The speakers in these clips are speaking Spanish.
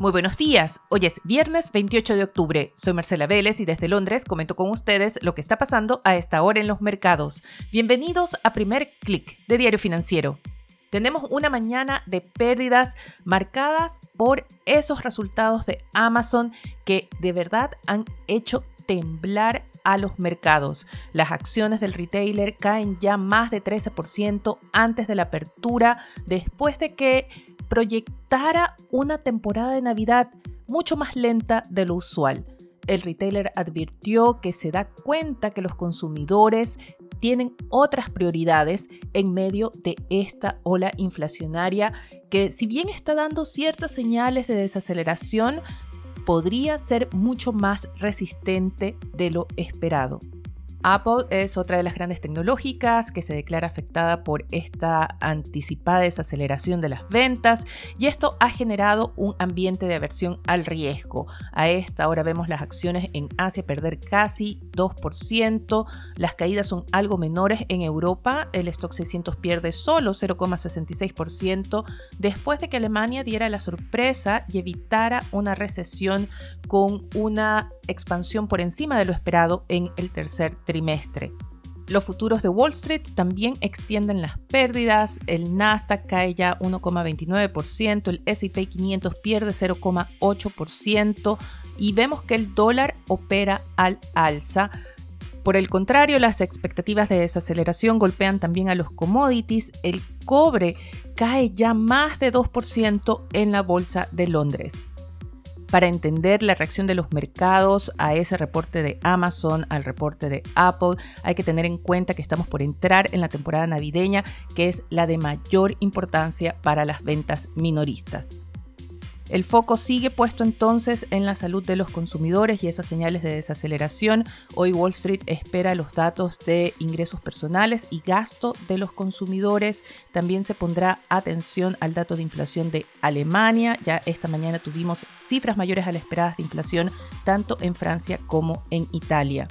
Muy buenos días. Hoy es viernes 28 de octubre. Soy Marcela Vélez y desde Londres comento con ustedes lo que está pasando a esta hora en los mercados. Bienvenidos a Primer Click de Diario Financiero. Tenemos una mañana de pérdidas marcadas por esos resultados de Amazon que de verdad han hecho temblar a los mercados. Las acciones del retailer caen ya más de 13% antes de la apertura, después de que proyectara una temporada de Navidad mucho más lenta de lo usual. El retailer advirtió que se da cuenta que los consumidores tienen otras prioridades en medio de esta ola inflacionaria que si bien está dando ciertas señales de desaceleración, podría ser mucho más resistente de lo esperado. Apple es otra de las grandes tecnológicas que se declara afectada por esta anticipada desaceleración de las ventas y esto ha generado un ambiente de aversión al riesgo. A esta hora vemos las acciones en Asia perder casi 2%, las caídas son algo menores en Europa, el stock 600 pierde solo 0,66% después de que Alemania diera la sorpresa y evitara una recesión con una expansión por encima de lo esperado en el tercer trimestre. Los futuros de Wall Street también extienden las pérdidas, el Nasdaq cae ya 1,29%, el SP 500 pierde 0,8% y vemos que el dólar opera al alza. Por el contrario, las expectativas de desaceleración golpean también a los commodities. El cobre cae ya más de 2% en la Bolsa de Londres para entender la reacción de los mercados a ese reporte de Amazon, al reporte de Apple, hay que tener en cuenta que estamos por entrar en la temporada navideña, que es la de mayor importancia para las ventas minoristas. El foco sigue puesto entonces en la salud de los consumidores y esas señales de desaceleración. Hoy Wall Street espera los datos de ingresos personales y gasto de los consumidores. También se pondrá atención al dato de inflación de Alemania. Ya esta mañana tuvimos cifras mayores a las esperadas de inflación tanto en Francia como en Italia.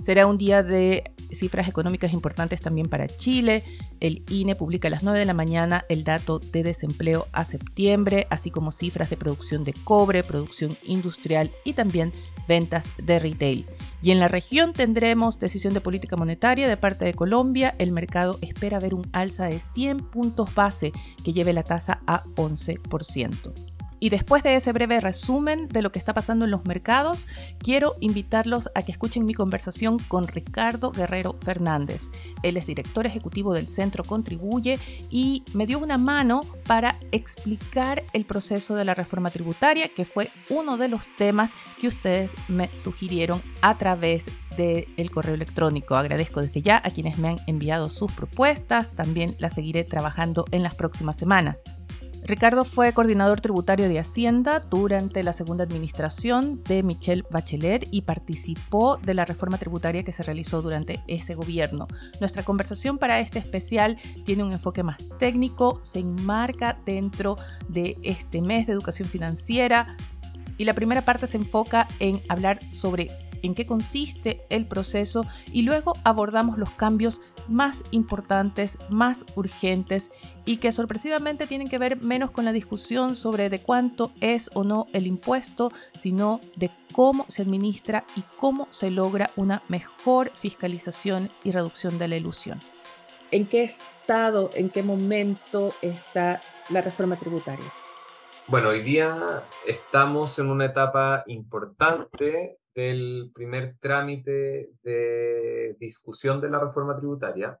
Será un día de cifras económicas importantes también para Chile. El INE publica a las 9 de la mañana el dato de desempleo a septiembre, así como cifras de producción de cobre, producción industrial y también ventas de retail. Y en la región tendremos decisión de política monetaria de parte de Colombia. El mercado espera ver un alza de 100 puntos base que lleve la tasa a 11%. Y después de ese breve resumen de lo que está pasando en los mercados, quiero invitarlos a que escuchen mi conversación con Ricardo Guerrero Fernández. Él es director ejecutivo del Centro Contribuye y me dio una mano para explicar el proceso de la reforma tributaria, que fue uno de los temas que ustedes me sugirieron a través del correo electrónico. Agradezco desde ya a quienes me han enviado sus propuestas, también las seguiré trabajando en las próximas semanas. Ricardo fue coordinador tributario de Hacienda durante la segunda administración de Michelle Bachelet y participó de la reforma tributaria que se realizó durante ese gobierno. Nuestra conversación para este especial tiene un enfoque más técnico, se enmarca dentro de este mes de educación financiera y la primera parte se enfoca en hablar sobre en qué consiste el proceso y luego abordamos los cambios más importantes, más urgentes y que sorpresivamente tienen que ver menos con la discusión sobre de cuánto es o no el impuesto, sino de cómo se administra y cómo se logra una mejor fiscalización y reducción de la ilusión. ¿En qué estado, en qué momento está la reforma tributaria? Bueno, hoy día estamos en una etapa importante del primer trámite de discusión de la reforma tributaria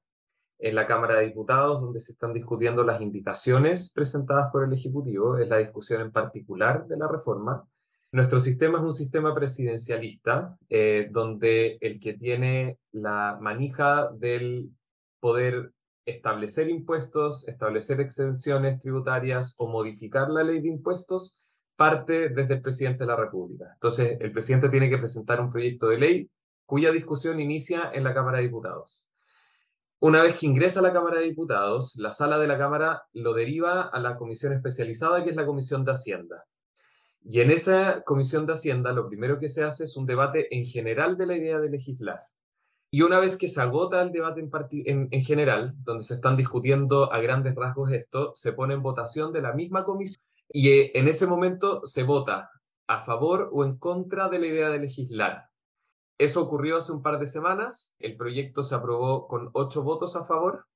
en la Cámara de Diputados, donde se están discutiendo las indicaciones presentadas por el Ejecutivo, es la discusión en particular de la reforma. Nuestro sistema es un sistema presidencialista, eh, donde el que tiene la manija del poder establecer impuestos, establecer exenciones tributarias o modificar la ley de impuestos parte desde el presidente de la República. Entonces, el presidente tiene que presentar un proyecto de ley cuya discusión inicia en la Cámara de Diputados. Una vez que ingresa a la Cámara de Diputados, la sala de la Cámara lo deriva a la comisión especializada, que es la Comisión de Hacienda. Y en esa Comisión de Hacienda, lo primero que se hace es un debate en general de la idea de legislar. Y una vez que se agota el debate en, en general, donde se están discutiendo a grandes rasgos esto, se pone en votación de la misma comisión Y eh, en ese momento se vota a favor o en contra de la idea de legislar. Eso ocurrió hace un par de semanas. El proyecto se aprobó con ocho votos a favor,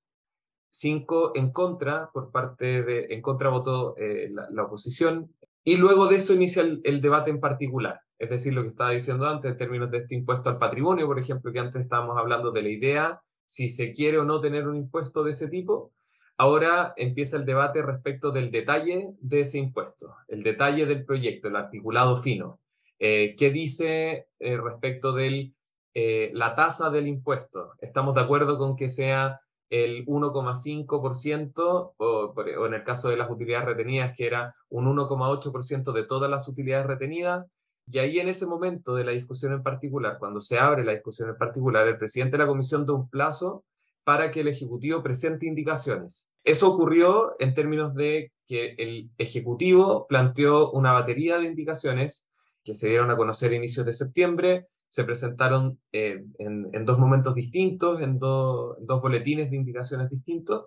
cinco en contra, por parte de, en contra votó eh, la, oposición. Y luego de eso inicia el, debate en particular. Es decir, lo que estaba diciendo antes en términos de este impuesto al patrimonio, por ejemplo, que antes estábamos hablando de la idea, si se quiere o no tener un impuesto de ese tipo. Ahora empieza el debate respecto del detalle de ese impuesto, el detalle del proyecto, el articulado fino. Eh, ¿Qué dice eh, respecto de eh, la tasa del impuesto? ¿Estamos de acuerdo con que sea el 1,5% o, o en el caso de las utilidades retenidas, que era un 1,8% de todas las utilidades retenidas? Y ahí en ese momento de la discusión en particular, cuando se abre la discusión en particular, el presidente de la comisión da un plazo para que el Ejecutivo presente indicaciones. Eso ocurrió en términos de que el Ejecutivo planteó una batería de indicaciones que se dieron a conocer a inicios de septiembre, se presentaron eh, en, dos momentos distintos, en, dos boletines de indicaciones distintos,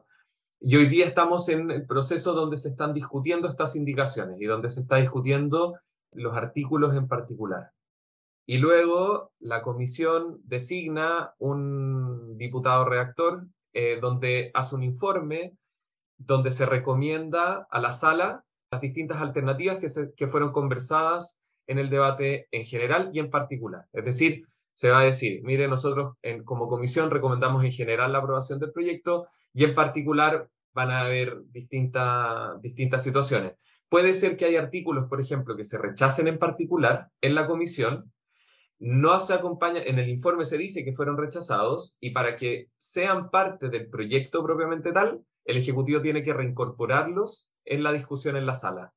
y hoy día estamos en el proceso donde se están discutiendo estas indicaciones y donde se está discutiendo los artículos en particular. Y luego la comisión designa un diputado reactor eh, donde hace un informe donde se recomienda a la sala las distintas alternativas que, se, que fueron conversadas en el debate en general y en particular. Es decir, se va a decir, mire, nosotros en, como comisión recomendamos en general la aprobación del proyecto y en particular van a haber distintas distintas situaciones. Puede ser que hay artículos, por ejemplo, que se rechacen en particular en la comisión, no se acompaña, en el informe se dice que fueron rechazados y para que sean parte del proyecto propiamente tal, el Ejecutivo tiene que reincorporarlos en la discusión en la sala.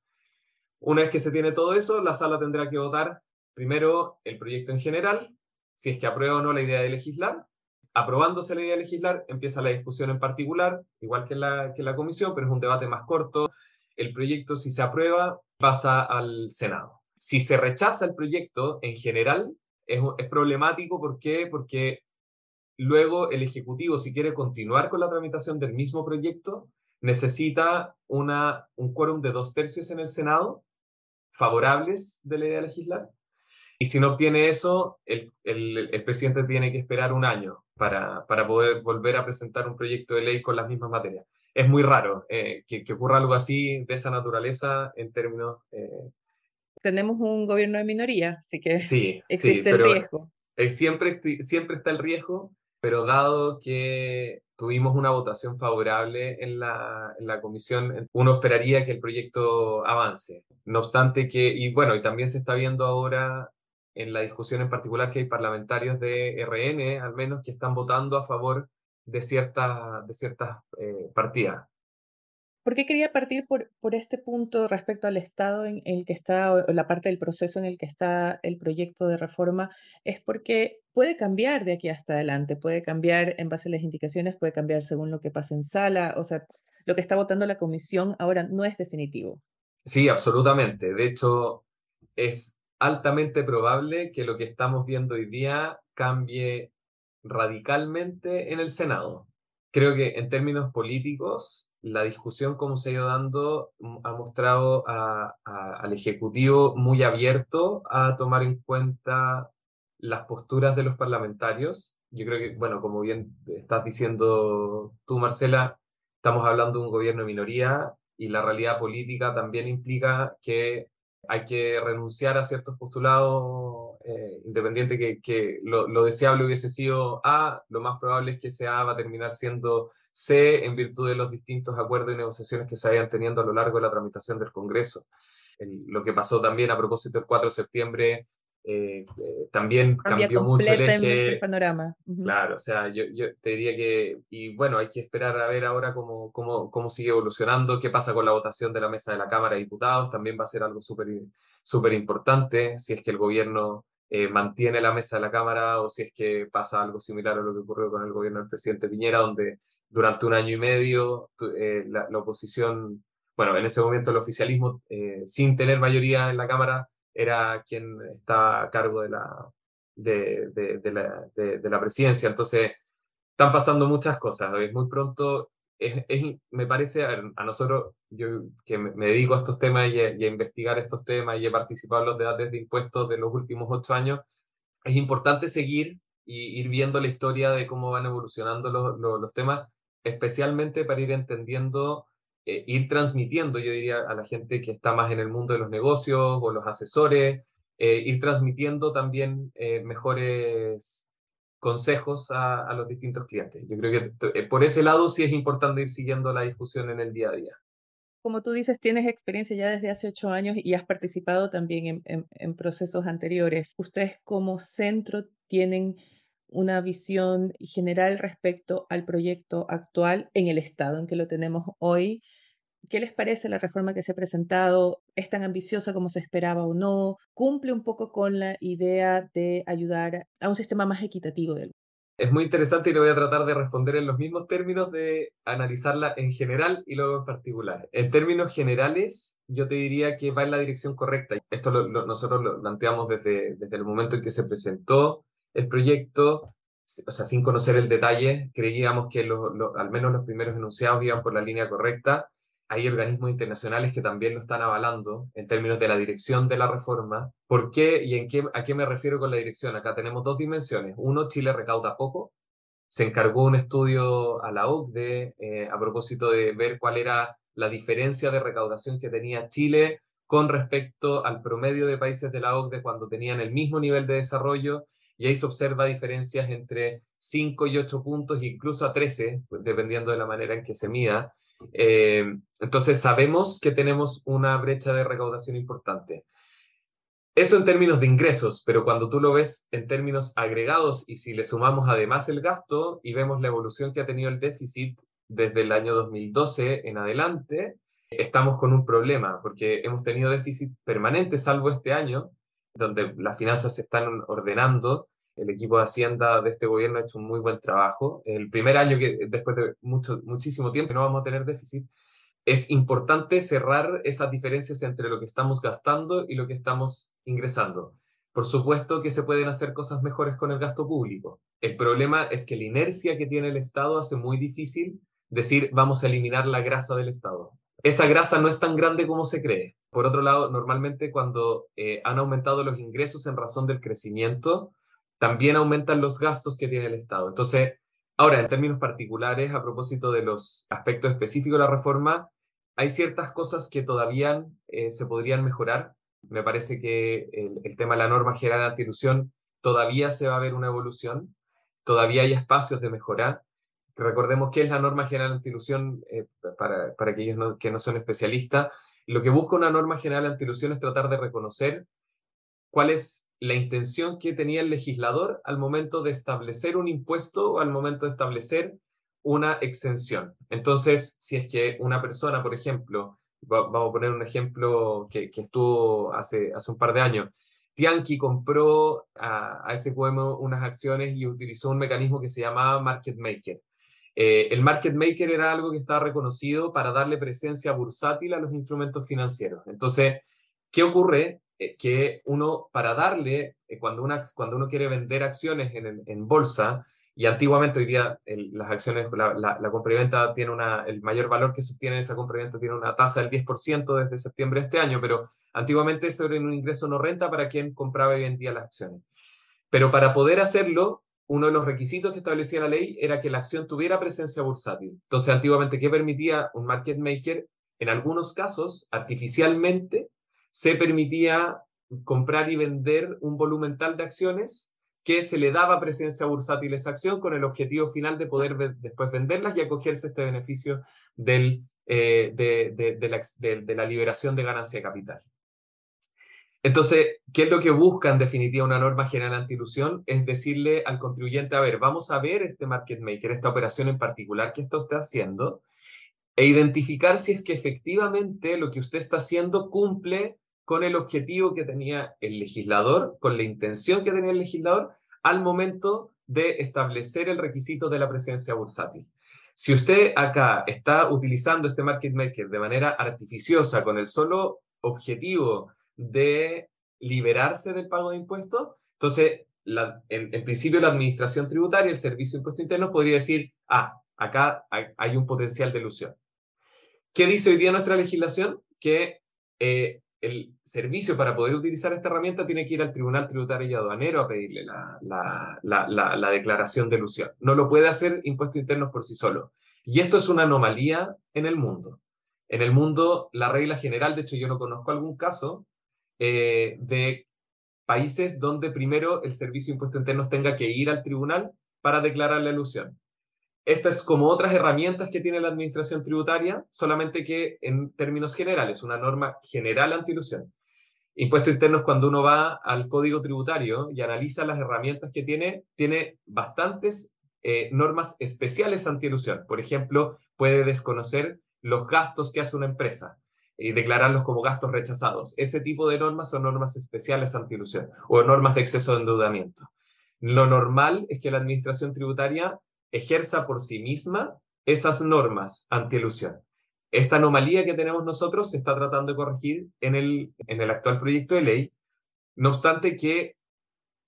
Una vez que se tiene todo eso, la sala tendrá que votar primero el proyecto en general, si es que aprueba o no la idea de legislar. Aprobándose la idea de legislar, empieza la discusión en particular, igual que la, que la comisión, pero es un debate más corto. El proyecto, si se aprueba, pasa al Senado. Si se rechaza el proyecto en general, es, es problemático. ¿Por? Porque luego el Ejecutivo, si quiere continuar con la tramitación del mismo proyecto, necesita una, un quórum de dos tercios en el Senado favorables de la idea de legislar. Y si no obtiene eso, el, el, presidente tiene que esperar un año para, para, poder volver a presentar un proyecto de ley con las mismas materias. Es muy raro eh, que, que, ocurra algo así de esa naturaleza en términos... Eh, Tenemos un gobierno de minoría, así que sí, existe el riesgo. Siempre, siempre está el riesgo, pero dado que tuvimos una votación favorable en la, en la, comisión, uno esperaría que el proyecto avance. No obstante que, y bueno, y también se está viendo ahora en la discusión en particular que hay parlamentarios de RN, al menos, que están votando a favor de, ciertas de ciertas eh, partidas. ¿Por qué quería partir por, por este punto respecto al estado en el que está, o la parte del proceso en el que está el proyecto de reforma? Es porque puede cambiar de aquí hasta adelante, puede cambiar en base a las indicaciones, puede cambiar según lo que pase en sala, o sea, lo que está votando la comisión ahora no es definitivo. Sí, absolutamente. De hecho, es altamente probable que lo que estamos viendo hoy día cambie radicalmente en el Senado. Creo que en términos políticos la discusión como se ha ido dando mm, ha mostrado al Ejecutivo muy abierto a tomar en cuenta las posturas de los parlamentarios. Yo creo que, bueno, como bien estás diciendo tú, Marcela, estamos hablando de un gobierno de minoría y la realidad política también implica que hay que renunciar a ciertos postulados, eh, independiente que, que lo, deseable hubiese sido A, lo más probable es que sea A va a terminar siendo C en virtud de los distintos acuerdos y negociaciones que se vayan teniendo a lo largo de la tramitación del Congreso. lo que pasó también a propósito del 4 de septiembre eh, eh, también cambió mucho el eje. El panorama. Claro, o sea, yo, yo, te diría que, y bueno, hay que esperar a ver ahora cómo, cómo, cómo sigue evolucionando, qué pasa con la votación de la mesa de la Cámara de Diputados, también va a ser algo súper súper importante, si es que el gobierno eh, mantiene la mesa de la Cámara o si es que pasa algo similar a lo que ocurrió con el gobierno del presidente Piñera, donde durante un año y medio eh, la, oposición, bueno, en ese momento el oficialismo, eh, sin tener mayoría en la Cámara, era quien está a cargo de la, de, de, la, de, la presidencia. Entonces, están pasando muchas cosas. Es muy pronto me parece, a, nosotros, yo que me, dedico a estos temas y a, investigar estos temas y he participado en los debates de impuestos de los últimos ocho años, es importante seguir y ir viendo la historia de cómo van evolucionando los, los, temas, especialmente para ir entendiendo, eh, ir transmitiendo, yo diría, a la gente que está más en el mundo de los negocios o los asesores, eh, ir transmitiendo también eh, mejores consejos a, los distintos clientes. Yo creo que eh, por ese lado sí es importante ir siguiendo la discusión en el día a día. Como tú dices, tienes experiencia ya desde hace ocho años y has participado también en, procesos anteriores. Ustedes como centro tienen una visión general respecto al proyecto actual en el estado en que lo tenemos hoy. ¿Qué les parece la reforma que se ha presentado? ¿Es tan ambiciosa como se esperaba o no? ¿Cumple un poco con la idea de ayudar a un sistema más equitativo del es muy interesante y le voy a tratar de responder en los mismos términos de analizarla en general y luego en particular. En términos generales, yo te diría que va en la dirección correcta. Esto nosotros lo planteamos desde, desde el momento en que se presentó el proyecto, o sea, sin conocer el detalle, creíamos que al menos los primeros enunciados iban por la línea correcta hay organismos internacionales que también lo están avalando en términos de la dirección de la reforma. ¿Por qué y a qué me refiero con la dirección? Acá tenemos dos dimensiones. Uno, Chile recauda poco. Se encargó un estudio a la OCDE eh, a propósito de ver cuál era la diferencia de recaudación que tenía Chile con respecto al promedio de países de la OCDE cuando tenían el mismo nivel de desarrollo. Y ahí se observa diferencias entre 5 y 8 puntos, incluso a 13, dependiendo de la manera en que se mida. Eh, entonces sabemos que tenemos una brecha de recaudación importante. Eso en términos de ingresos, pero cuando tú lo ves en términos agregados y si le sumamos además el gasto y vemos la evolución que ha tenido el déficit desde el año 2012 en adelante, estamos con un problema porque hemos tenido déficit permanente, salvo este año, donde las finanzas se están ordenando el equipo de Hacienda de este gobierno ha hecho un muy buen trabajo. El primer año que después de mucho, muchísimo tiempo no vamos a tener déficit, es importante cerrar esas diferencias entre lo que estamos gastando y lo que estamos ingresando. Por supuesto que se pueden hacer cosas mejores con el gasto público. El problema es que la inercia que tiene el Estado hace muy difícil decir vamos a eliminar la grasa del Estado. Esa grasa no es tan grande como se cree. Por otro lado, normalmente cuando eh, han aumentado los ingresos en razón del crecimiento, también aumentan los gastos que tiene el Estado. Entonces, ahora, en términos particulares, a propósito de los aspectos específicos de la reforma, hay ciertas cosas que todavía eh, se podrían mejorar. Me parece que el, tema de la norma general de antilusión todavía se va a ver una evolución, todavía hay espacios de mejorar. Recordemos que es la norma general antilusión eh, para, para aquellos que no son especialistas. Lo que busca una norma general de antilusión es tratar de reconocer cuál es la intención que tenía el legislador al momento de establecer un impuesto o al momento de establecer una exención. Entonces, si es que una persona, por ejemplo, vamos a poner un ejemplo que, estuvo hace, hace un par de años, Tianqi compró a, a SQM unas acciones y utilizó un mecanismo que se llamaba Market Maker. Eh, el Market Maker era algo que estaba reconocido para darle presencia bursátil a los instrumentos financieros. Entonces, ¿qué ocurre? Eh, que uno, para darle, eh, cuando, una, cuando uno quiere vender acciones en, en bolsa, y antiguamente hoy día las acciones, la, la, compra y venta tiene una, el mayor valor que se obtiene esa compra y venta tiene una tasa del 10% desde septiembre de este año, pero antiguamente eso era un ingreso no renta para quien compraba y vendía las acciones. Pero para poder hacerlo, uno de los requisitos que establecía la ley era que la acción tuviera presencia bursátil. Entonces, antiguamente, ¿qué permitía un market maker? En algunos casos, artificialmente, se permitía comprar y vender un volumen tal de acciones que se le daba presencia bursátil a esa acción con el objetivo final de poder después venderlas y acogerse este beneficio eh, de, la, liberación de ganancia de capital. Entonces, ¿qué es lo que busca en definitiva una norma general anti-ilusión? Es decirle al contribuyente, a ver, vamos a ver este market maker, esta operación en particular que está usted haciendo, e identificar si es que efectivamente lo que usted está haciendo cumple con el objetivo que tenía el legislador, con la intención que tenía el legislador al momento de establecer el requisito de la presencia bursátil. Si usted acá está utilizando este market maker de manera artificiosa con el solo objetivo de liberarse del pago de impuestos, entonces, en, principio, la administración tributaria, el Servicio de Impuestos Internos, podría decir, ah, acá hay, un potencial de ilusión. ¿Qué dice hoy día nuestra legislación? Que eh, el servicio para poder utilizar esta herramienta tiene que ir al Tribunal Tributario y Aduanero a pedirle la, la, declaración de ilusión. No lo puede hacer impuestos internos por sí solo. Y esto es una anomalía en el mundo. En el mundo, la regla general, de hecho yo no conozco algún caso eh, de países donde primero el Servicio de Impuestos Internos tenga que ir al tribunal para declarar la ilusión. Esta es como otras herramientas que tiene la administración tributaria, solamente que en términos generales, una norma general anti-ilusión. Impuestos internos, cuando uno va al código tributario y analiza las herramientas que tiene, tiene bastantes eh, normas especiales anti-ilusión. Por ejemplo, puede desconocer los gastos que hace una empresa y declararlos como gastos rechazados. Ese tipo de normas son normas especiales anti-ilusión o normas de exceso de endeudamiento. Lo normal es que la administración tributaria ejerza por sí misma esas normas anti-ilusión. Esta anomalía que tenemos nosotros se está tratando de corregir en el, en el actual proyecto de ley, no obstante que,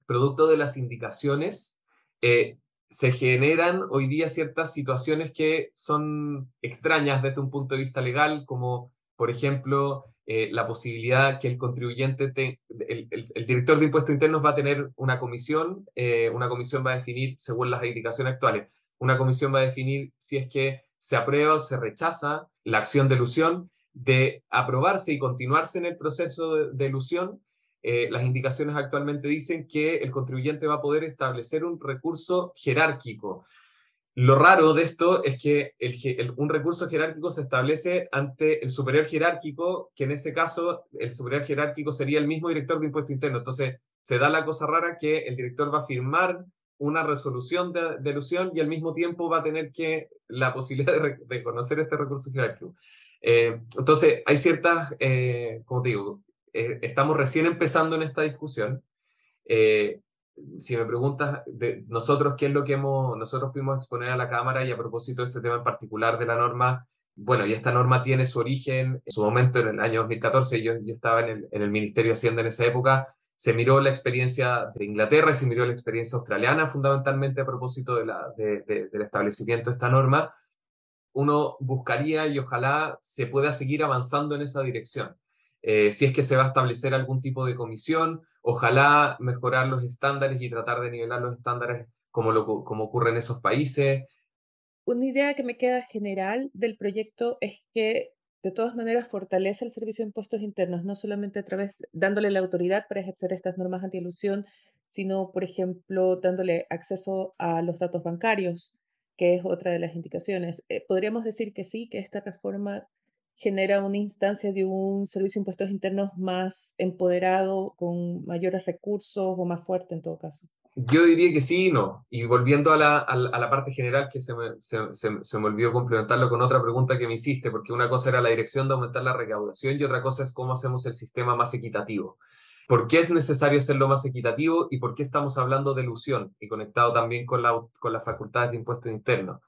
producto de las indicaciones, eh, se generan hoy día ciertas situaciones que son extrañas desde un punto de vista legal, como por ejemplo eh, la posibilidad que el contribuyente, el, director de impuestos internos va a tener una comisión, eh, una comisión va a definir, según las indicaciones actuales, una comisión va a definir si es que se aprueba o se rechaza la acción de ilusión, de aprobarse y continuarse en el proceso de, de ilusión, eh, las indicaciones actualmente dicen que el contribuyente va a poder establecer un recurso jerárquico. Lo raro de esto es que un recurso jerárquico se establece ante el superior jerárquico, que en ese caso el superior jerárquico sería el mismo director de impuesto interno. Entonces, se da la cosa rara que el director va a firmar una resolución de, de ilusión y al mismo tiempo va a tener que la posibilidad de, reconocer este recurso jerárquico. Eh, entonces, hay ciertas, eh, como digo, eh, estamos recién empezando en esta discusión. Eh, si me preguntas nosotros qué es lo que hemos, nosotros fuimos a exponer a la Cámara y a propósito de este tema en particular de la norma, bueno, y esta norma tiene su origen en su momento en el año 2014, yo, yo estaba en el, en el Ministerio de Hacienda en esa época, se miró la experiencia de Inglaterra y se miró la experiencia australiana fundamentalmente a propósito de la, de, del establecimiento de esta norma. Uno buscaría y ojalá se pueda seguir avanzando en esa dirección. Eh, si es que se va a establecer algún tipo de comisión, ojalá mejorar los estándares y tratar de nivelar los estándares como, lo, como ocurre en esos países. Una idea que me queda general del proyecto es que de todas maneras fortalece el servicio de impuestos internos, no solamente a través dándole la autoridad para ejercer estas normas anti-ilusión, sino, por ejemplo, dándole acceso a los datos bancarios, que es otra de las indicaciones. Eh, podríamos decir que sí, que esta reforma genera una instancia de un servicio de impuestos internos más empoderado, con mayores recursos o más fuerte en todo caso? Yo diría que sí y no. Y volviendo a la, a la, parte general, que se me, se, se, me, olvidó complementarlo con otra pregunta que me hiciste, porque una cosa era la dirección de aumentar la recaudación y otra cosa es cómo hacemos el sistema más equitativo. ¿Por qué es necesario hacerlo más equitativo y por qué estamos hablando de ilusión y conectado también con, la, con las facultades de impuestos internos?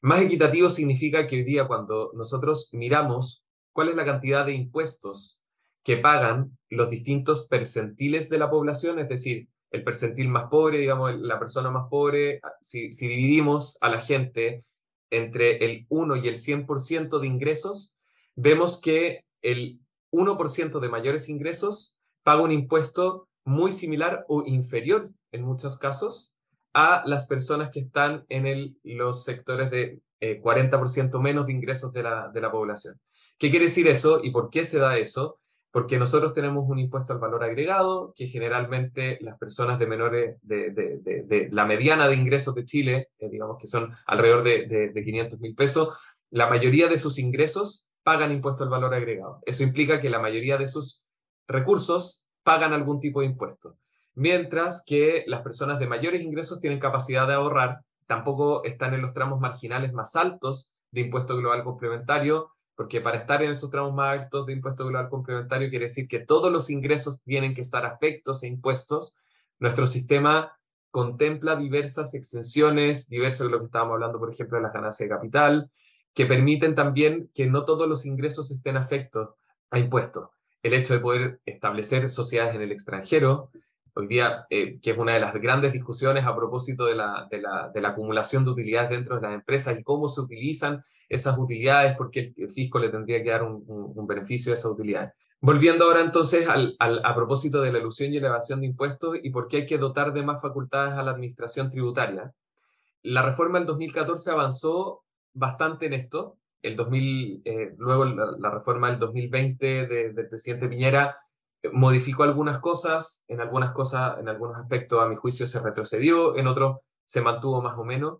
Más equitativo significa que hoy día cuando nosotros miramos cuál es la cantidad de impuestos que pagan los distintos percentiles de la población, es decir, el percentil más pobre, digamos, la persona más pobre, ah, si, dividimos a la gente entre el 1 y el 100% de ingresos, vemos que el 1% de mayores ingresos paga un impuesto muy similar o inferior en muchos casos a las personas que están en los sectores de 40% eh, menos de ingresos de la, población. ¿Qué quiere decir eso y por qué se da eso? Porque nosotros tenemos un impuesto al valor agregado que generalmente las personas de menores, de, la mediana de ingresos de Chile, eh, digamos que son alrededor de, 500 mil pesos, la mayoría de sus ingresos pagan impuesto al valor agregado. Eso implica que la mayoría de sus recursos pagan algún tipo de impuesto mientras que las personas de mayores ingresos tienen capacidad de ahorrar, tampoco están en los tramos marginales más altos de impuesto global complementario, porque para estar en esos tramos más altos de impuesto global complementario quiere decir que todos los ingresos tienen que estar afectos e impuestos. Nuestro sistema contempla diversas exenciones, diversas de lo que estábamos hablando, por ejemplo, de las ganancias de capital, que permiten también que no todos los ingresos estén afectos a impuestos. El hecho de poder establecer sociedades en el extranjero, hoy día, eh, que es una de las grandes discusiones a propósito de la, de, la, de la, acumulación de utilidades dentro de las empresas y cómo se utilizan esas utilidades, porque el fisco le tendría que dar un, un, beneficio a esas utilidades. Volviendo ahora entonces al, al, a propósito de la ilusión y elevación de impuestos y por qué hay que dotar de más facultades a la administración tributaria. La reforma del 2014 avanzó bastante en esto. El 2000, eh, luego la, la, reforma del 2020 de, del presidente Piñera modificó algunas cosas, en algunas cosas, en algunos aspectos a mi juicio se retrocedió, en otros se mantuvo más o menos.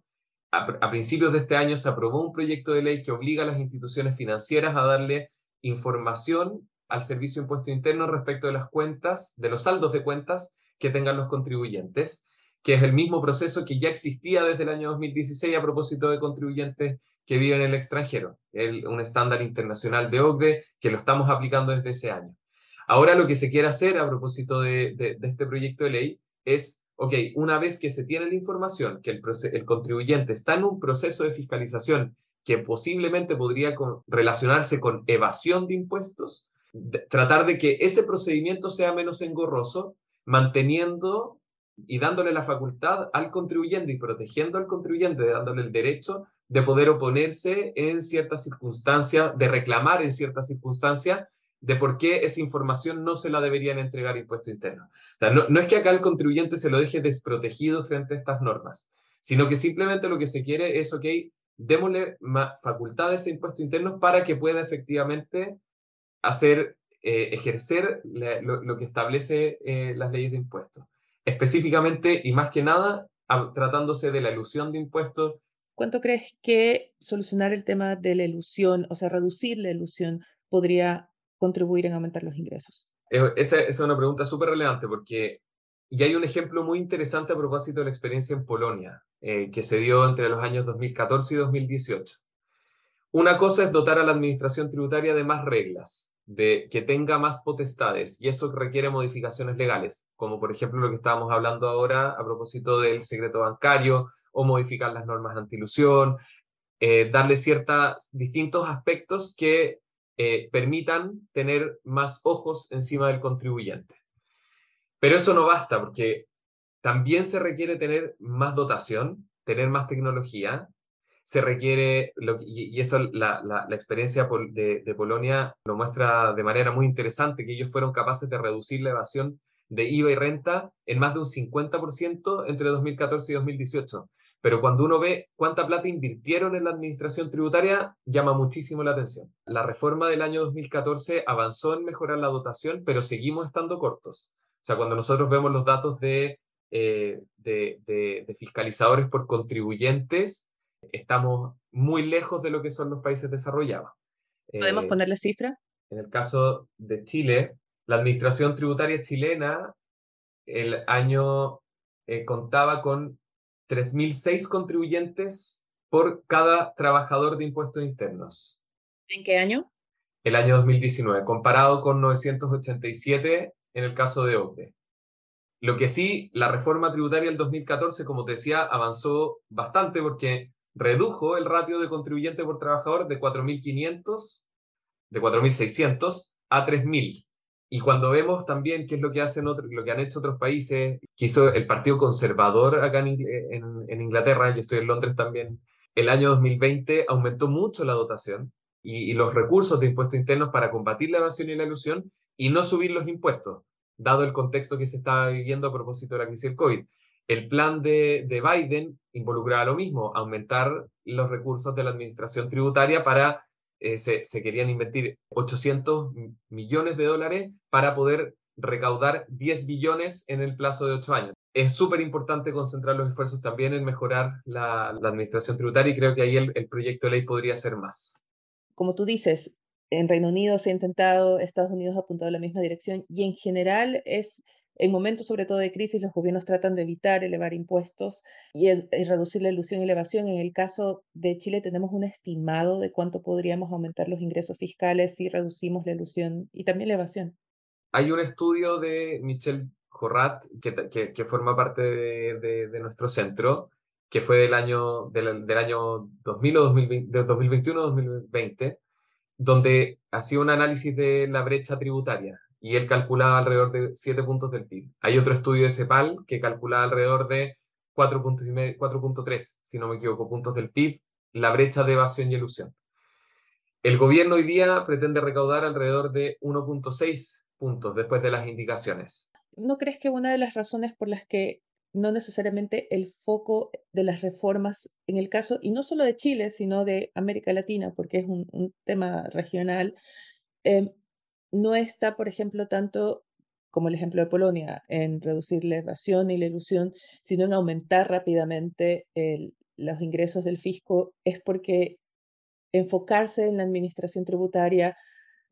A, principios de este año se aprobó un proyecto de ley que obliga a las instituciones financieras a darle información al Servicio de Impuesto Interno respecto de las cuentas, de los saldos de cuentas que tengan los contribuyentes, que es el mismo proceso que ya existía desde el año 2016 a propósito de contribuyentes que viven en el extranjero, un estándar internacional de OCDE que lo estamos aplicando desde ese año. Ahora lo que se quiere hacer a propósito de, este proyecto de ley es, ok, una vez que se tiene la información que el, contribuyente está en un proceso de fiscalización que posiblemente podría relacionarse con evasión de impuestos, tratar de que ese procedimiento sea menos engorroso, manteniendo y dándole la facultad al contribuyente y protegiendo al contribuyente, dándole el derecho de poder oponerse en ciertas circunstancias, de reclamar en ciertas circunstancias de por qué esa información no se la deberían entregar impuesto interno. O sea, no, es que acá el contribuyente se lo deje desprotegido frente a estas normas, sino que simplemente lo que se quiere es, ok, démosle facultades a impuestos internos para que pueda efectivamente hacer, eh, ejercer lo, que establece eh, las leyes de impuestos. Específicamente y más que nada, tratándose de la ilusión de impuestos. ¿Cuánto crees que solucionar el tema de la ilusión, o sea, reducir la ilusión, podría contribuir en aumentar los ingresos? Esa, es una pregunta súper relevante porque y hay un ejemplo muy interesante a propósito de la experiencia en Polonia, eh, que se dio entre los años 2014 y 2018. Una cosa es dotar a la administración tributaria de más reglas, de que tenga más potestades, y eso requiere modificaciones legales, como por ejemplo lo que estábamos hablando ahora a propósito del secreto bancario, o modificar las normas antilusión, eh, darle ciertos distintos aspectos que eh, permitan tener más ojos encima del contribuyente. Pero eso no basta porque también se requiere tener más dotación, tener más tecnología, se requiere, y eso la, experiencia de, Polonia lo muestra de manera muy interesante, que ellos fueron capaces de reducir la evasión de IVA y renta en más de un 50% entre 2014 y 2018. Pero cuando uno ve cuánta plata invirtieron en la administración tributaria, llama muchísimo la atención. La reforma del año 2014 avanzó en mejorar la dotación, pero seguimos estando cortos. O sea, cuando nosotros vemos los datos de, eh, de, fiscalizadores por contribuyentes, estamos muy lejos de lo que son los países desarrollados. ¿Podemos eh, ponerle cifra? En el caso de Chile, la administración tributaria chilena el año eh, contaba con 3.006 contribuyentes por cada trabajador de impuestos internos. ¿En qué año? El año 2019, comparado con 987 en el caso de OCDE. Lo que sí, la reforma tributaria del 2014, como te decía, avanzó bastante porque redujo el ratio de contribuyente por trabajador de 4.500, de 4.600 a 3.000. Y cuando vemos también qué es lo que hacen otros, lo que han hecho otros países, que hizo el Partido Conservador acá en, en, Inglaterra, yo estoy en Londres también, el año 2020 aumentó mucho la dotación y, los recursos de impuestos internos para combatir la evasión y la ilusión y no subir los impuestos, dado el contexto que se estaba viviendo a propósito de la crisis del COVID. El plan de, de Biden involucraba lo mismo, aumentar los recursos de la administración tributaria para eh, se, querían invertir 800 millones de dólares para poder recaudar 10 billones en el plazo de 8 años. Es súper importante concentrar los esfuerzos también en mejorar la, administración tributaria y creo que ahí el, proyecto de ley podría ser más. Como tú dices, en Reino Unido se ha intentado, Estados Unidos ha apuntado en la misma dirección y en general es en momentos sobre todo de crisis, los gobiernos tratan de evitar elevar impuestos y, reducir la ilusión y elevación. En el caso de Chile tenemos un estimado de cuánto podríamos aumentar los ingresos fiscales si reducimos la ilusión y también la evasión. Hay un estudio de Michelle Jorrat, que, que, forma parte de, de, nuestro centro, que fue del año, del, del año 2000 o 2020, 2021 2020, donde hacía un análisis de la brecha tributaria y él calculaba alrededor de 7 puntos del PIB. Hay otro estudio de CEPAL que calculaba alrededor de 4.3, si no me equivoco, puntos del PIB, la brecha de evasión y ilusión. El gobierno hoy día pretende recaudar alrededor de 1.6 puntos después de las indicaciones. ¿No crees que una de las razones por las que no necesariamente el foco de las reformas en el caso, y no solo de Chile, sino de América Latina, porque es un, tema regional, em, no está, por ejemplo, tanto como el ejemplo de Polonia, en reducir la evasión y la ilusión, sino en aumentar rápidamente los ingresos del fisco, es porque enfocarse en la administración tributaria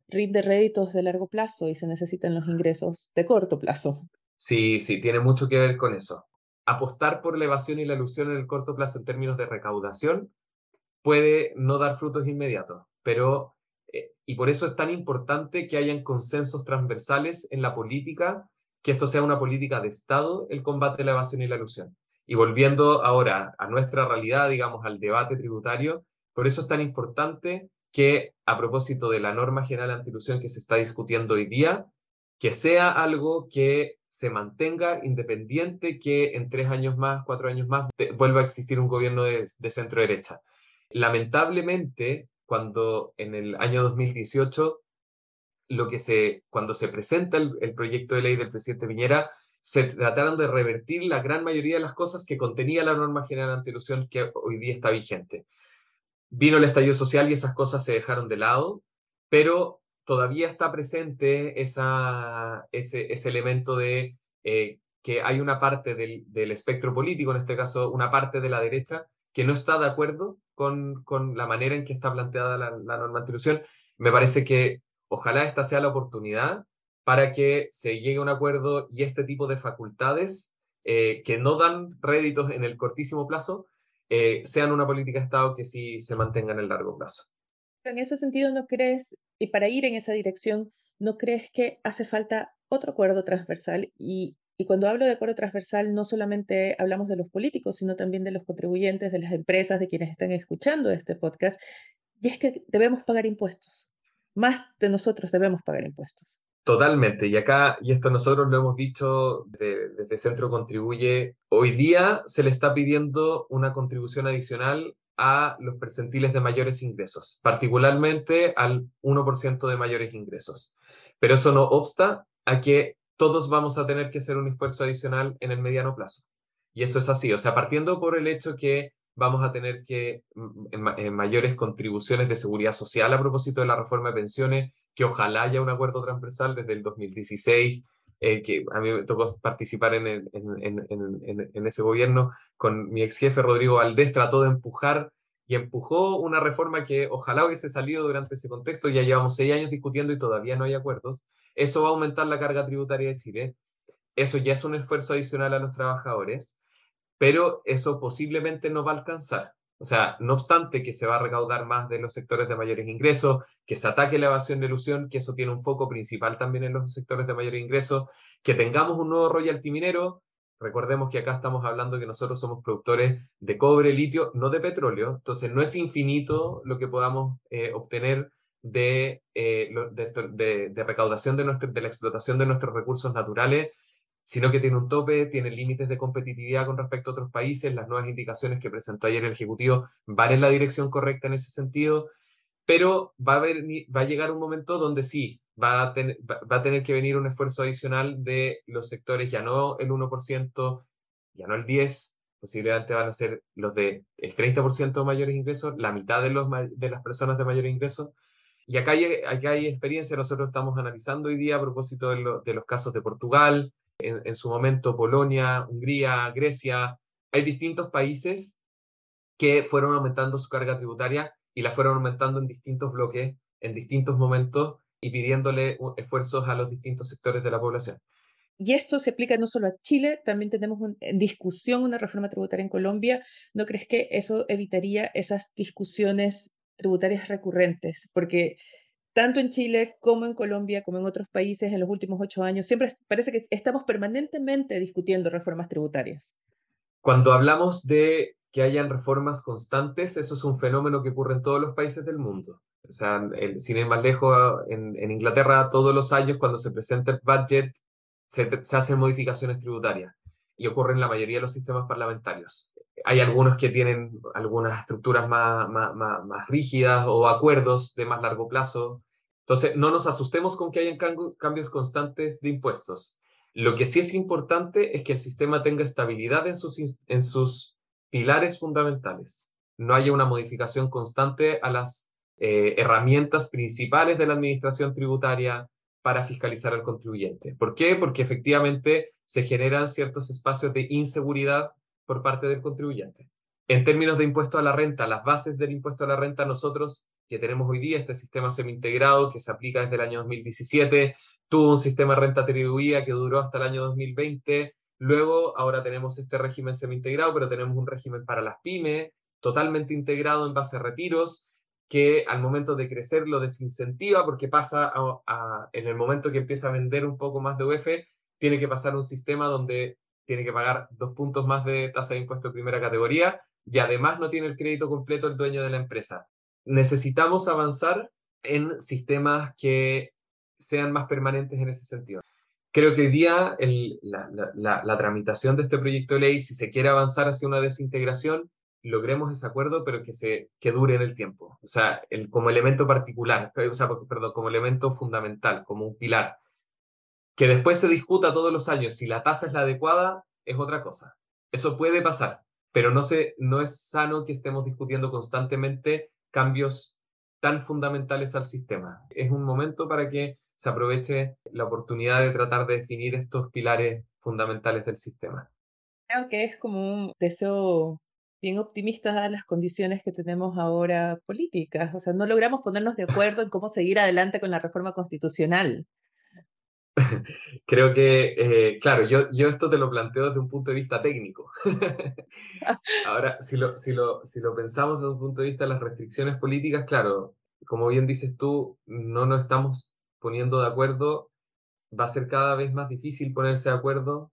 rinde réditos de largo plazo y se necesitan los ingresos de corto plazo. Sí, sí, tiene mucho que ver con eso. Apostar por la evasión y la ilusión en el corto plazo en términos de recaudación puede no dar frutos inmediatos, pero y por eso es tan importante que hayan consensos transversales en la política, que esto sea una política de Estado, el combate a la evasión y la ilusión. Y volviendo ahora a nuestra realidad, digamos, al debate tributario, por eso es tan importante que a propósito de la norma general antilusión que se está discutiendo hoy día, que sea algo que se mantenga independiente, que en tres años más, cuatro años más, vuelva a existir un gobierno de, de centro derecha. Lamentablemente, cuando en el año 2018, lo que se, cuando se presenta el, proyecto de ley del presidente Piñera, se trataron de revertir la gran mayoría de las cosas que contenía la norma general antilusión que hoy día está vigente. Vino el estallido social y esas cosas se dejaron de lado, pero todavía está presente esa, ese, ese elemento de eh, que hay una parte del, del, espectro político, en este caso una parte de la derecha, que no está de acuerdo con, con la manera en que está planteada la, la norma antilusión. Me parece que ojalá esta sea la oportunidad para que se llegue a un acuerdo y este tipo de facultades eh, que no dan réditos en el cortísimo plazo eh, sean una política de Estado que sí se mantenga en el largo plazo. En ese sentido, ¿no crees, y para ir en esa dirección, ¿no crees que hace falta otro acuerdo transversal y y cuando hablo de acuerdo transversal, no solamente hablamos de los políticos, sino también de los contribuyentes, de las empresas, de quienes están escuchando este podcast. Y es que debemos pagar impuestos. Más de nosotros debemos pagar impuestos. Totalmente. Y acá, y esto nosotros lo hemos dicho desde, Centro Contribuye, hoy día se le está pidiendo una contribución adicional a los percentiles de mayores ingresos, particularmente al 1% de mayores ingresos. Pero eso no obsta a que todos vamos a tener que hacer un esfuerzo adicional en el mediano plazo. Y eso es así, o sea, partiendo por el hecho que vamos a tener que mm, en, mayores contribuciones de seguridad social a propósito de la reforma de pensiones, que ojalá haya un acuerdo transversal desde el 2016, eh, que a mí me tocó participar en, en, ese gobierno con mi ex jefe Rodrigo Valdés, trató de empujar y empujó una reforma que ojalá hubiese salido durante ese contexto, ya llevamos seis años discutiendo y todavía no hay acuerdos. Eso va a aumentar la carga tributaria de Chile. Eso ya es un esfuerzo adicional a los trabajadores, pero eso posiblemente no va a alcanzar. O sea, no obstante que se va a recaudar más de los sectores de mayores ingresos, que se ataque la evasión de ilusión, que eso tiene un foco principal también en los sectores de mayores ingresos, que tengamos un nuevo royalty minero. Recordemos que acá estamos hablando que nosotros somos productores de cobre, litio, no de petróleo. Entonces, no es infinito lo que podamos eh, obtener de, eh, de, recaudación de, de la explotación de nuestros recursos naturales, sino que tiene un tope, tiene límites de competitividad con respecto a otros países. Las nuevas indicaciones que presentó ayer el Ejecutivo van en la dirección correcta en ese sentido, pero va a, haber, va a llegar un momento donde sí, va a, va a tener que venir un esfuerzo adicional de los sectores, ya no el 1%, ya no el 10%, posiblemente van a ser los de el 30% de mayores ingresos, la mitad de, los, de las personas de mayores ingresos, y acá hay, hay experiencia, nosotros estamos analizando hoy día a propósito de, los casos de Portugal, en, su momento Polonia, Hungría, Grecia. Hay distintos países que fueron aumentando su carga tributaria y la fueron aumentando en distintos bloques, en distintos momentos y pidiéndole esfuerzos a los distintos sectores de la población. Y esto se aplica no solo a Chile, también tenemos en discusión una reforma tributaria en Colombia. ¿No crees que eso evitaría esas discusiones tributarias recurrentes, porque tanto en Chile como en Colombia, como en otros países en los últimos ocho años, siempre parece que estamos permanentemente discutiendo reformas tributarias. Cuando hablamos de que hayan reformas constantes, eso es un fenómeno que ocurre en todos los países del mundo. O sea, sin ir más lejos, en, en, Inglaterra todos los años cuando se presenta el budget se, se hacen modificaciones tributarias y ocurre en la mayoría de los sistemas parlamentarios. Hay algunos que tienen algunas estructuras más, más, más, más rígidas o acuerdos de más largo plazo. Entonces, no nos asustemos con que hayan cambios constantes de impuestos. Lo que sí es importante es que el sistema tenga estabilidad en sus, en sus pilares fundamentales. No haya una modificación constante a las eh, herramientas principales de la administración tributaria para fiscalizar al contribuyente. ¿Por qué? Porque efectivamente se generan ciertos espacios de inseguridad por parte del contribuyente. En términos de impuesto a la renta, las bases del impuesto a la renta, nosotros que tenemos hoy día, este sistema semi-integrado que se aplica desde el año 2017, tuvo un sistema de renta atribuida que duró hasta el año 2020, luego ahora tenemos este régimen semi-integrado, pero tenemos un régimen para las pymes, totalmente integrado en base a retiros, que al momento de crecer lo desincentiva porque pasa en el momento que empieza a vender un poco más de UF, tiene que pasar un sistema donde tiene que pagar dos puntos más de tasa de impuesto de primera categoría y además no tiene el crédito completo el dueño de la empresa. Necesitamos avanzar en sistemas que sean más permanentes en ese sentido. Creo que hoy día la, la, la, tramitación de este proyecto de ley, si se quiere avanzar hacia una desintegración, logremos ese acuerdo, pero que, se, que dure en el tiempo. O sea, el, como elemento particular, o sea, perdón, como elemento fundamental, como un pilar. Que después se discuta todos los años si la tasa es la adecuada, es otra cosa. Eso puede pasar, pero no, se, no es sano que estemos discutiendo constantemente cambios tan fundamentales al sistema. Es un momento para que se aproveche la oportunidad de tratar de definir estos pilares fundamentales del sistema. Creo que es como un deseo bien optimistas dadas las condiciones que tenemos ahora políticas. O sea, no logramos ponernos de acuerdo en cómo seguir adelante con la reforma constitucional. Creo que, eh, claro, yo, yo esto te lo planteo desde un punto de vista técnico. Ahora, si lo, si, lo, si lo pensamos desde un punto de vista de las restricciones políticas, claro, como bien dices tú, no nos estamos poniendo de acuerdo, va a ser cada vez más difícil ponerse de acuerdo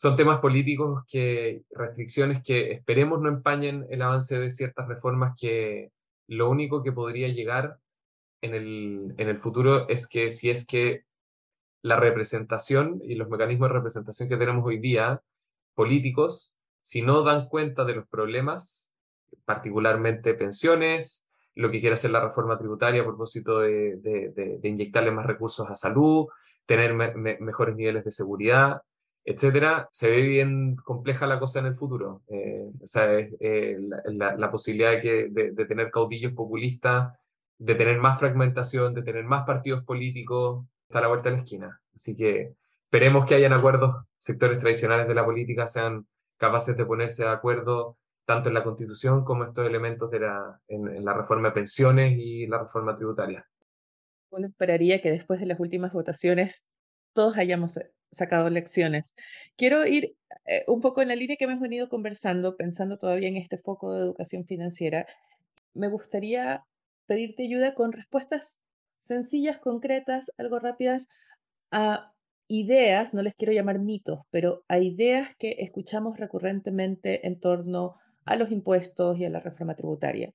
son temas políticos que, restricciones que esperemos no empañen el avance de ciertas reformas que lo único que podría llegar en el, en el futuro es que si es que la representación y los mecanismos de representación que tenemos hoy día, políticos, si no dan cuenta de los problemas, particularmente pensiones, lo que quiere hacer la reforma tributaria a propósito de, de, inyectarle más recursos a salud, tener mejores niveles de seguridad, etcétera, se ve bien compleja la cosa en el futuro. Eh, o sea, eh, la, posibilidad de, que, de, tener caudillos populistas, de tener más fragmentación, de tener más partidos políticos, está a la vuelta de la esquina. Así que esperemos que hayan acuerdos, sectores tradicionales de la política sean capaces de ponerse de acuerdo tanto en la Constitución como estos elementos de la, en, en la reforma de pensiones y la reforma tributaria. Uno esperaría que después de las últimas votaciones todos hayamos sacado lecciones. Quiero ir eh, un poco en la línea que hemos venido conversando, pensando todavía en este foco de educación financiera. Me gustaría pedirte ayuda con respuestas sencillas, concretas, algo rápidas a ideas, no les quiero llamar mitos, pero a ideas que escuchamos recurrentemente en torno a los impuestos y a la reforma tributaria.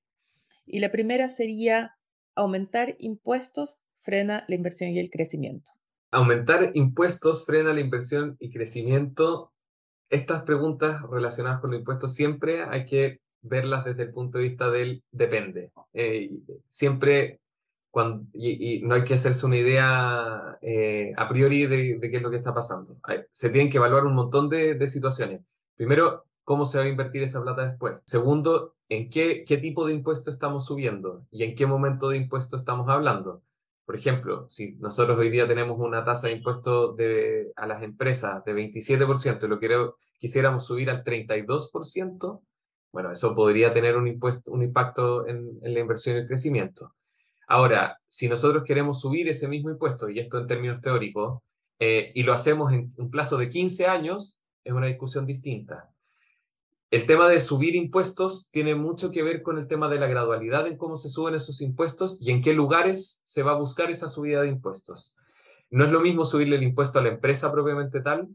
Y la primera sería aumentar impuestos frena la inversión y el crecimiento aumentar impuestos frena la inversión y crecimiento. Estas preguntas relacionadas con los impuestos siempre hay que verlas desde el punto de vista del depende. Eh, siempre, y, no hay que hacerse una idea eh, a priori de, qué es lo que está pasando. se tienen que evaluar un montón de, de, situaciones. Primero, cómo se va a invertir esa plata después. Segundo, en qué, qué tipo de impuesto estamos subiendo y en qué momento de impuesto estamos hablando. Por ejemplo, si nosotros hoy día tenemos una tasa de impuesto de, a las empresas de 27% y lo quiero, quisiéramos subir al 32%, bueno, eso podría tener un, impuesto, un impacto en, la inversión y el crecimiento. Ahora, si nosotros queremos subir ese mismo impuesto, y esto en términos teóricos, eh, y lo hacemos en un plazo de 15 años, es una discusión distinta. El tema de subir impuestos tiene mucho que ver con el tema de la gradualidad en cómo se suben esos impuestos y en qué lugares se va a buscar esa subida de impuestos. No es lo mismo subirle el impuesto a la empresa propiamente tal,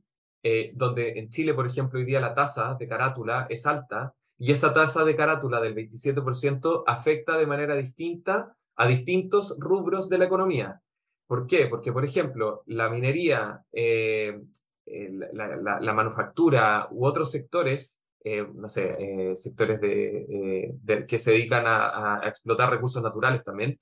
eh, donde en Chile, por ejemplo, hoy día la tasa de carátula es alta y esa tasa de carátula del 27% afecta de manera distinta a distintos rubros de la economía. ¿Por qué? Porque, por ejemplo, la minería, eh, la, manufactura u otros sectores, eh, no sé, sectores que se dedican a, a, explotar recursos naturales también,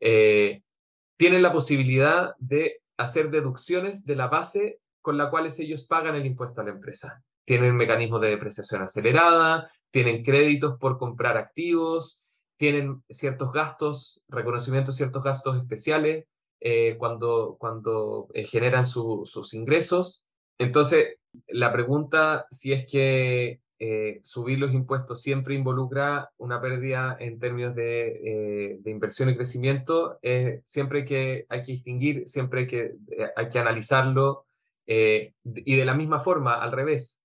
tienen la posibilidad de hacer deducciones de la base con la cual ellos pagan el impuesto a la empresa. Tienen mecanismos de depreciación acelerada, tienen créditos por comprar activos, tienen ciertos gastos, reconocimiento de ciertos gastos especiales eh, cuando, cuando eh, generan sus ingresos. Entonces, la pregunta si es que eh, subir los impuestos siempre involucra una pérdida en términos de, de inversión y crecimiento, siempre que hay que distinguir, siempre que, hay que analizarlo y de la misma forma, al revés,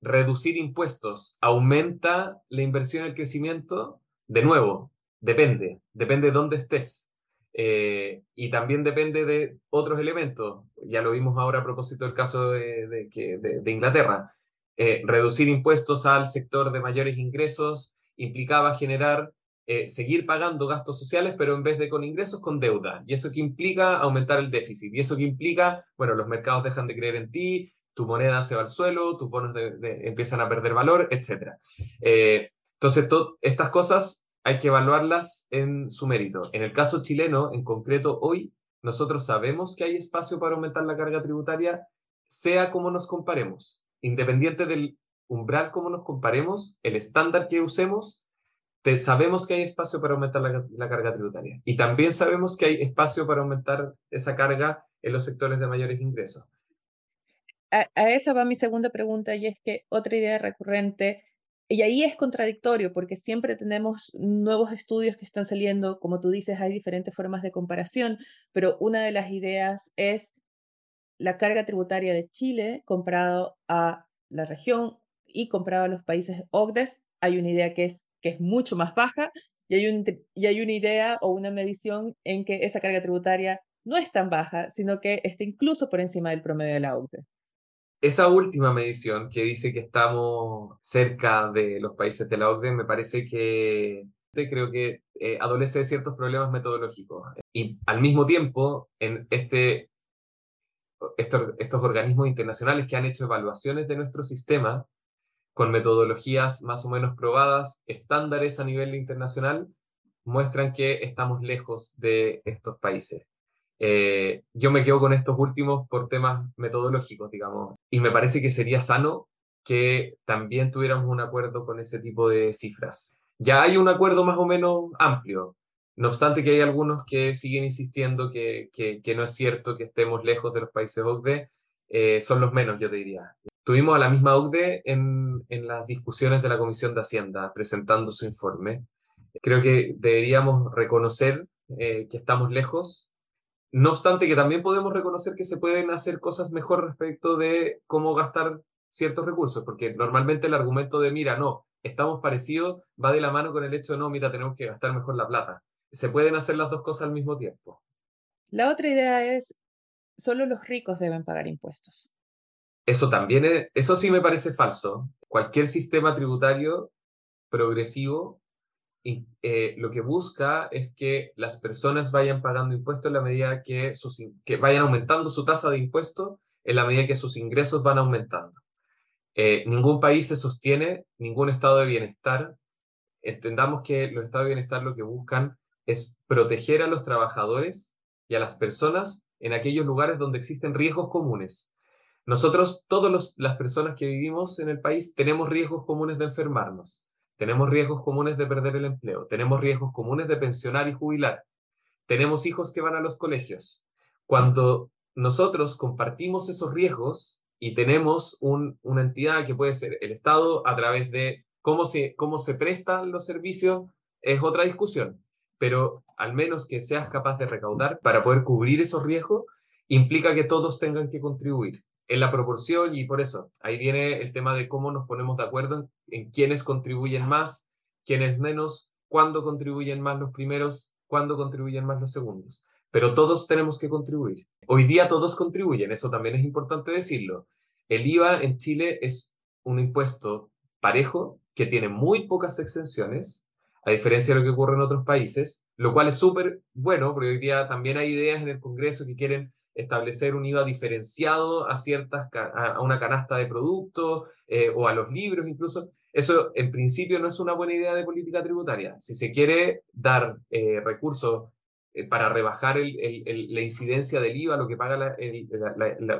reducir impuestos aumenta la inversión y el crecimiento, de nuevo, depende, depende de dónde estés. Eh, y también depende de otros elementos. Ya lo vimos ahora a propósito del caso de, de, Inglaterra. Eh, reducir impuestos al sector de mayores ingresos implicaba generar, eh, seguir pagando gastos sociales, pero en vez de con ingresos, con deuda. Y eso que implica aumentar el déficit. Y eso que implica, bueno, los mercados dejan de creer en ti, tu moneda se va al suelo, tus bonos empiezan a perder valor, etc. entonces, estas cosas hay que evaluarlas en su mérito. En el caso chileno, en concreto, hoy nosotros sabemos que hay espacio para aumentar la carga tributaria, sea como nos comparemos. Independiente del umbral como nos comparemos, el estándar que usemos, sabemos que hay espacio para aumentar la, carga tributaria. Y también sabemos que hay espacio para aumentar esa carga en los sectores de mayores ingresos. A, a esa va mi segunda pregunta y es que otra idea recurrente y ahí es contradictorio porque siempre tenemos nuevos estudios que están saliendo, como tú dices, hay diferentes formas de comparación, pero una de las ideas es la carga tributaria de Chile comparado a la región y comparado a los países OCDES. Hay una idea que es, que es mucho más baja y hay, un, y hay una idea o una medición en que esa carga tributaria no es tan baja, sino que está incluso por encima del promedio de la OCDE. Esa última medición que dice que estamos cerca de los países de la OCDE me parece que creo que eh, adolece de ciertos problemas metodológicos. Y al mismo tiempo, en este, estos, estos organismos internacionales que han hecho evaluaciones de nuestro sistema con metodologías más o menos probadas, estándares a nivel internacional, muestran que estamos lejos de estos países. Eh, yo me quedo con estos últimos por temas metodológicos, digamos, y me parece que sería sano que también tuviéramos un acuerdo con ese tipo de cifras. Ya hay un acuerdo más o menos amplio, no obstante que hay algunos que siguen insistiendo que, que, no es cierto que estemos lejos de los países OCDE, eh, son los menos, yo te diría. Tuvimos a la misma OCDE en, en las discusiones de la Comisión de Hacienda presentando su informe. Creo que deberíamos reconocer eh, que estamos lejos, no obstante que también podemos reconocer que se pueden hacer cosas mejor respecto de cómo gastar ciertos recursos, porque normalmente el argumento de, mira, no, estamos parecidos, va de la mano con el hecho de, no, mira, tenemos que gastar mejor la plata. Se pueden hacer las dos cosas al mismo tiempo. La otra idea es, solo los ricos deben pagar impuestos. Eso también, es, eso sí me parece falso. Cualquier sistema tributario progresivo eh, lo que busca es que las personas vayan pagando impuestos en la medida que, sus, que vayan aumentando su tasa de impuestos en la medida que sus ingresos van aumentando. Eh, ningún país se sostiene, ningún estado de bienestar. Entendamos que los estados de bienestar lo que buscan es proteger a los trabajadores y a las personas en aquellos lugares donde existen riesgos comunes. Nosotros, todas las personas que vivimos en el país, tenemos riesgos comunes de enfermarnos tenemos riesgos comunes de perder el empleo, tenemos riesgos comunes de pensionar y jubilar, tenemos hijos que van a los colegios. Cuando nosotros compartimos esos riesgos y tenemos una entidad que puede ser el Estado a través de cómo se, cómo se prestan los servicios, es otra discusión. Pero al menos que seas capaz de recaudar para poder cubrir esos riesgos, implica que todos tengan que contribuir en la proporción y por eso ahí viene el tema de cómo nos ponemos de acuerdo en, quiénes contribuyen más, quiénes menos, cuándo contribuyen más los primeros, cuándo contribuyen más los segundos. Pero todos tenemos que contribuir. Hoy día todos contribuyen, eso también es importante decirlo. El IVA en Chile es un impuesto parejo que tiene muy pocas exenciones. a diferencia de lo que ocurre en otros países, lo cual es súper bueno, porque hoy día también hay ideas en el Congreso que quieren establecer un IVA diferenciado a ciertas a una canasta de productos eh, o a los libros incluso. Eso en principio no es una buena idea de política tributaria. Si se quiere dar eh, recursos eh, para rebajar la incidencia del IVA, lo que pagan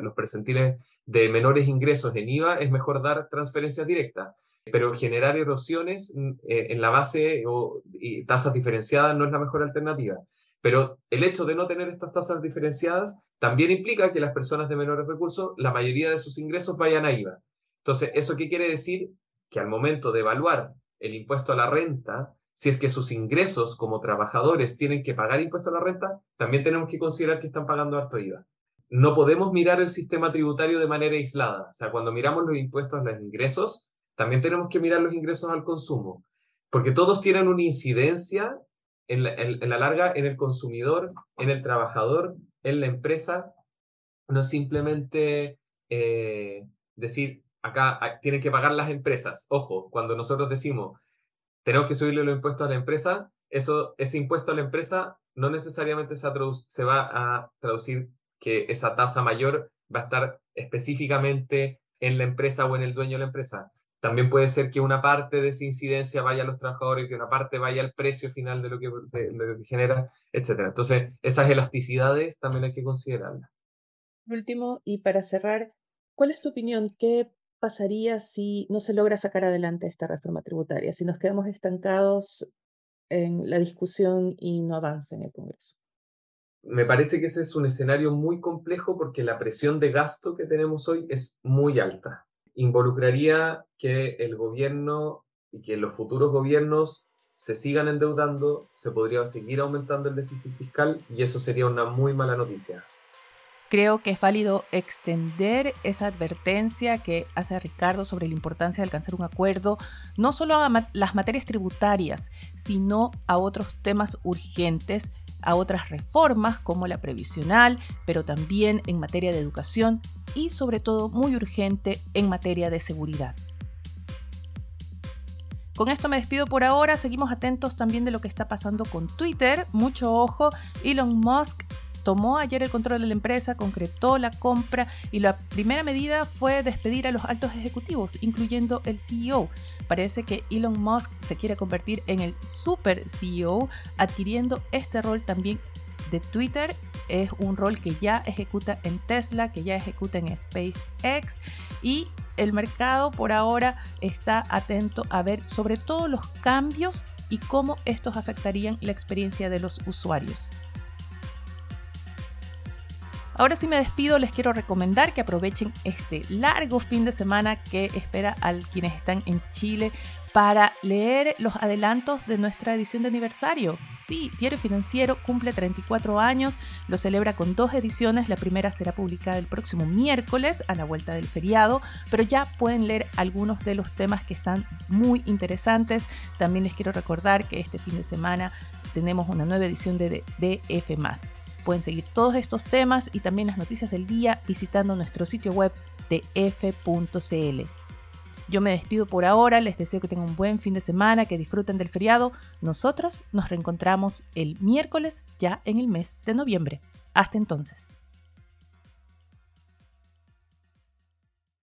los percentiles de menores ingresos en IVA, es mejor dar transferencias directas. Pero generar erosiones mm, en la base o tasas diferenciadas no es la mejor alternativa. Pero el hecho de no tener estas tasas diferenciadas también implica que las personas de menores recursos, la mayoría de sus ingresos vayan a IVA. Entonces, ¿eso qué quiere decir? Que al momento de evaluar el impuesto a la renta, si es que sus ingresos como trabajadores tienen que pagar impuesto a la renta, también tenemos que considerar que están pagando harto IVA. No podemos mirar el sistema tributario de manera aislada. O sea, cuando miramos los impuestos a los ingresos, también tenemos que mirar los ingresos al consumo, porque todos tienen una incidencia en la, larga en el consumidor, en el trabajador, en la empresa. No simplemente eh, decir, acá tienen que pagar las empresas. Ojo, cuando nosotros decimos, tenemos que subirle los impuestos a la empresa, eso, ese impuesto a la empresa no necesariamente se va a traducir que esa tasa mayor va a estar específicamente en la empresa o en el dueño de la empresa. También puede ser que una parte de esa incidencia vaya a los trabajadores, que una parte vaya al precio final de lo que, lo que genera, etc. Entonces, esas elasticidades también hay que considerarlas. Último, y para cerrar, ¿cuál es tu opinión? ¿Qué pasaría si no se logra sacar adelante esta reforma tributaria, si nos quedamos estancados en la discusión y no avanza en el Congreso? Me parece que ese es un escenario muy complejo porque la presión de gasto que tenemos hoy es muy alta involucraría que el gobierno y que los futuros gobiernos se sigan endeudando, se podría seguir aumentando el déficit fiscal y eso sería una muy mala noticia. Creo que es válido extender esa advertencia que hace Ricardo sobre la importancia de alcanzar un acuerdo, no solo a las materias tributarias, sino a otros temas urgentes a otras reformas como la previsional, pero también en materia de educación y sobre todo muy urgente en materia de seguridad. Con esto me despido por ahora, seguimos atentos también de lo que está pasando con Twitter, mucho ojo, Elon Musk tomó ayer el control de la empresa, concretó la compra y la primera medida fue despedir a los altos ejecutivos, incluyendo el CEO. Parece que Elon Musk se quiere convertir en el super CEO, adquiriendo este rol también de Twitter. Es un rol que ya ejecuta en Tesla, que ya ejecuta en SpaceX y el mercado por ahora está atento a ver sobre todo los cambios y cómo estos afectarían la experiencia de los usuarios. Ahora sí me despido, les quiero recomendar que aprovechen este largo fin de semana que espera a quienes están en Chile para leer los adelantos de nuestra edición de aniversario. Sí, Diario Financiero cumple 34 años, lo celebra con dos ediciones, la primera será publicada el próximo miércoles a la vuelta del feriado, pero ya pueden leer algunos de los temas que están muy interesantes. También les quiero recordar que este fin de semana tenemos una nueva edición de DF Pueden seguir todos estos temas y también las noticias del día visitando nuestro sitio web de f.cl. Yo me despido por ahora, les deseo que tengan un buen fin de semana, que disfruten del feriado. Nosotros nos reencontramos el miércoles ya en el mes de noviembre. Hasta entonces.